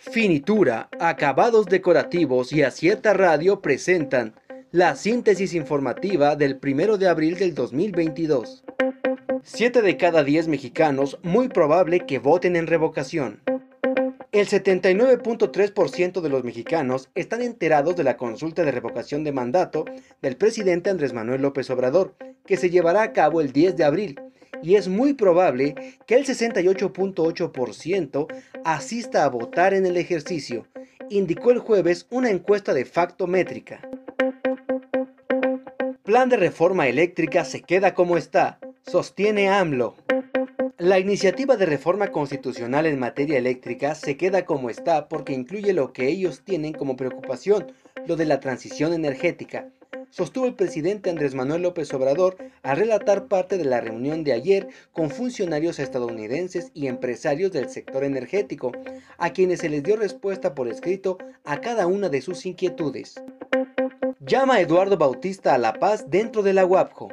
Finitura, acabados decorativos y Acierta Radio presentan la síntesis informativa del 1 de abril del 2022. Siete de cada 10 mexicanos muy probable que voten en revocación. El 79.3% de los mexicanos están enterados de la consulta de revocación de mandato del presidente Andrés Manuel López Obrador, que se llevará a cabo el 10 de abril, y es muy probable que el 68.8% asista a votar en el ejercicio, indicó el jueves una encuesta de facto métrica. Plan de reforma eléctrica se queda como está, sostiene AMLO. La iniciativa de reforma constitucional en materia eléctrica se queda como está porque incluye lo que ellos tienen como preocupación, lo de la transición energética, sostuvo el presidente Andrés Manuel López Obrador al relatar parte de la reunión de ayer con funcionarios estadounidenses y empresarios del sector energético, a quienes se les dio respuesta por escrito a cada una de sus inquietudes. Llama Eduardo Bautista a la paz dentro de la UAPJO.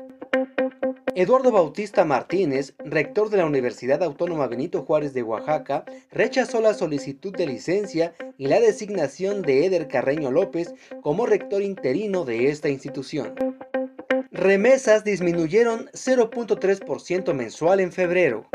Eduardo Bautista Martínez, rector de la Universidad Autónoma Benito Juárez de Oaxaca, rechazó la solicitud de licencia y la designación de Eder Carreño López como rector interino de esta institución. Remesas disminuyeron 0.3% mensual en febrero.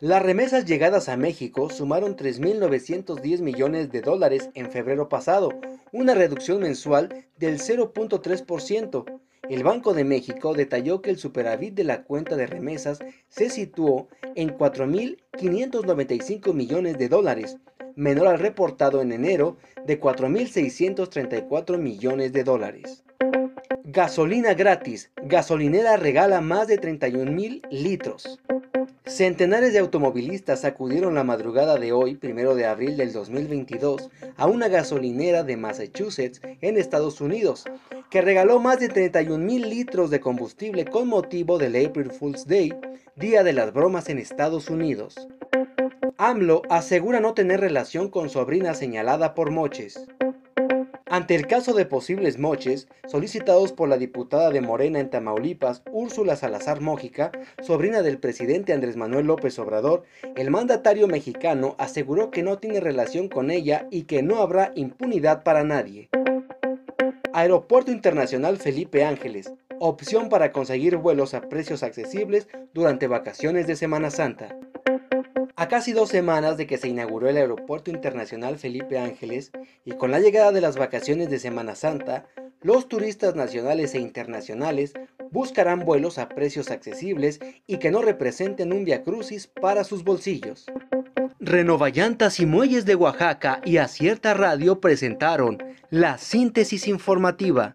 Las remesas llegadas a México sumaron 3.910 millones de dólares en febrero pasado, una reducción mensual del 0.3%, el Banco de México detalló que el superávit de la cuenta de remesas se situó en 4.595 millones de dólares, menor al reportado en enero de 4.634 millones de dólares. Gasolina gratis. Gasolinera regala más de 31 litros. Centenares de automovilistas acudieron la madrugada de hoy, primero de abril del 2022, a una gasolinera de Massachusetts, en Estados Unidos, que regaló más de 31 mil litros de combustible con motivo del April Fool's Day, Día de las Bromas en Estados Unidos. AMLO asegura no tener relación con sobrina señalada por moches. Ante el caso de posibles moches solicitados por la diputada de Morena en Tamaulipas, Úrsula Salazar Mójica, sobrina del presidente Andrés Manuel López Obrador, el mandatario mexicano aseguró que no tiene relación con ella y que no habrá impunidad para nadie. Aeropuerto Internacional Felipe Ángeles, opción para conseguir vuelos a precios accesibles durante vacaciones de Semana Santa. A casi dos semanas de que se inauguró el Aeropuerto Internacional Felipe Ángeles y con la llegada de las vacaciones de Semana Santa, los turistas nacionales e internacionales buscarán vuelos a precios accesibles y que no representen un viacrucis para sus bolsillos. Renovallantas y Muelles de Oaxaca y Acierta Radio presentaron la síntesis informativa.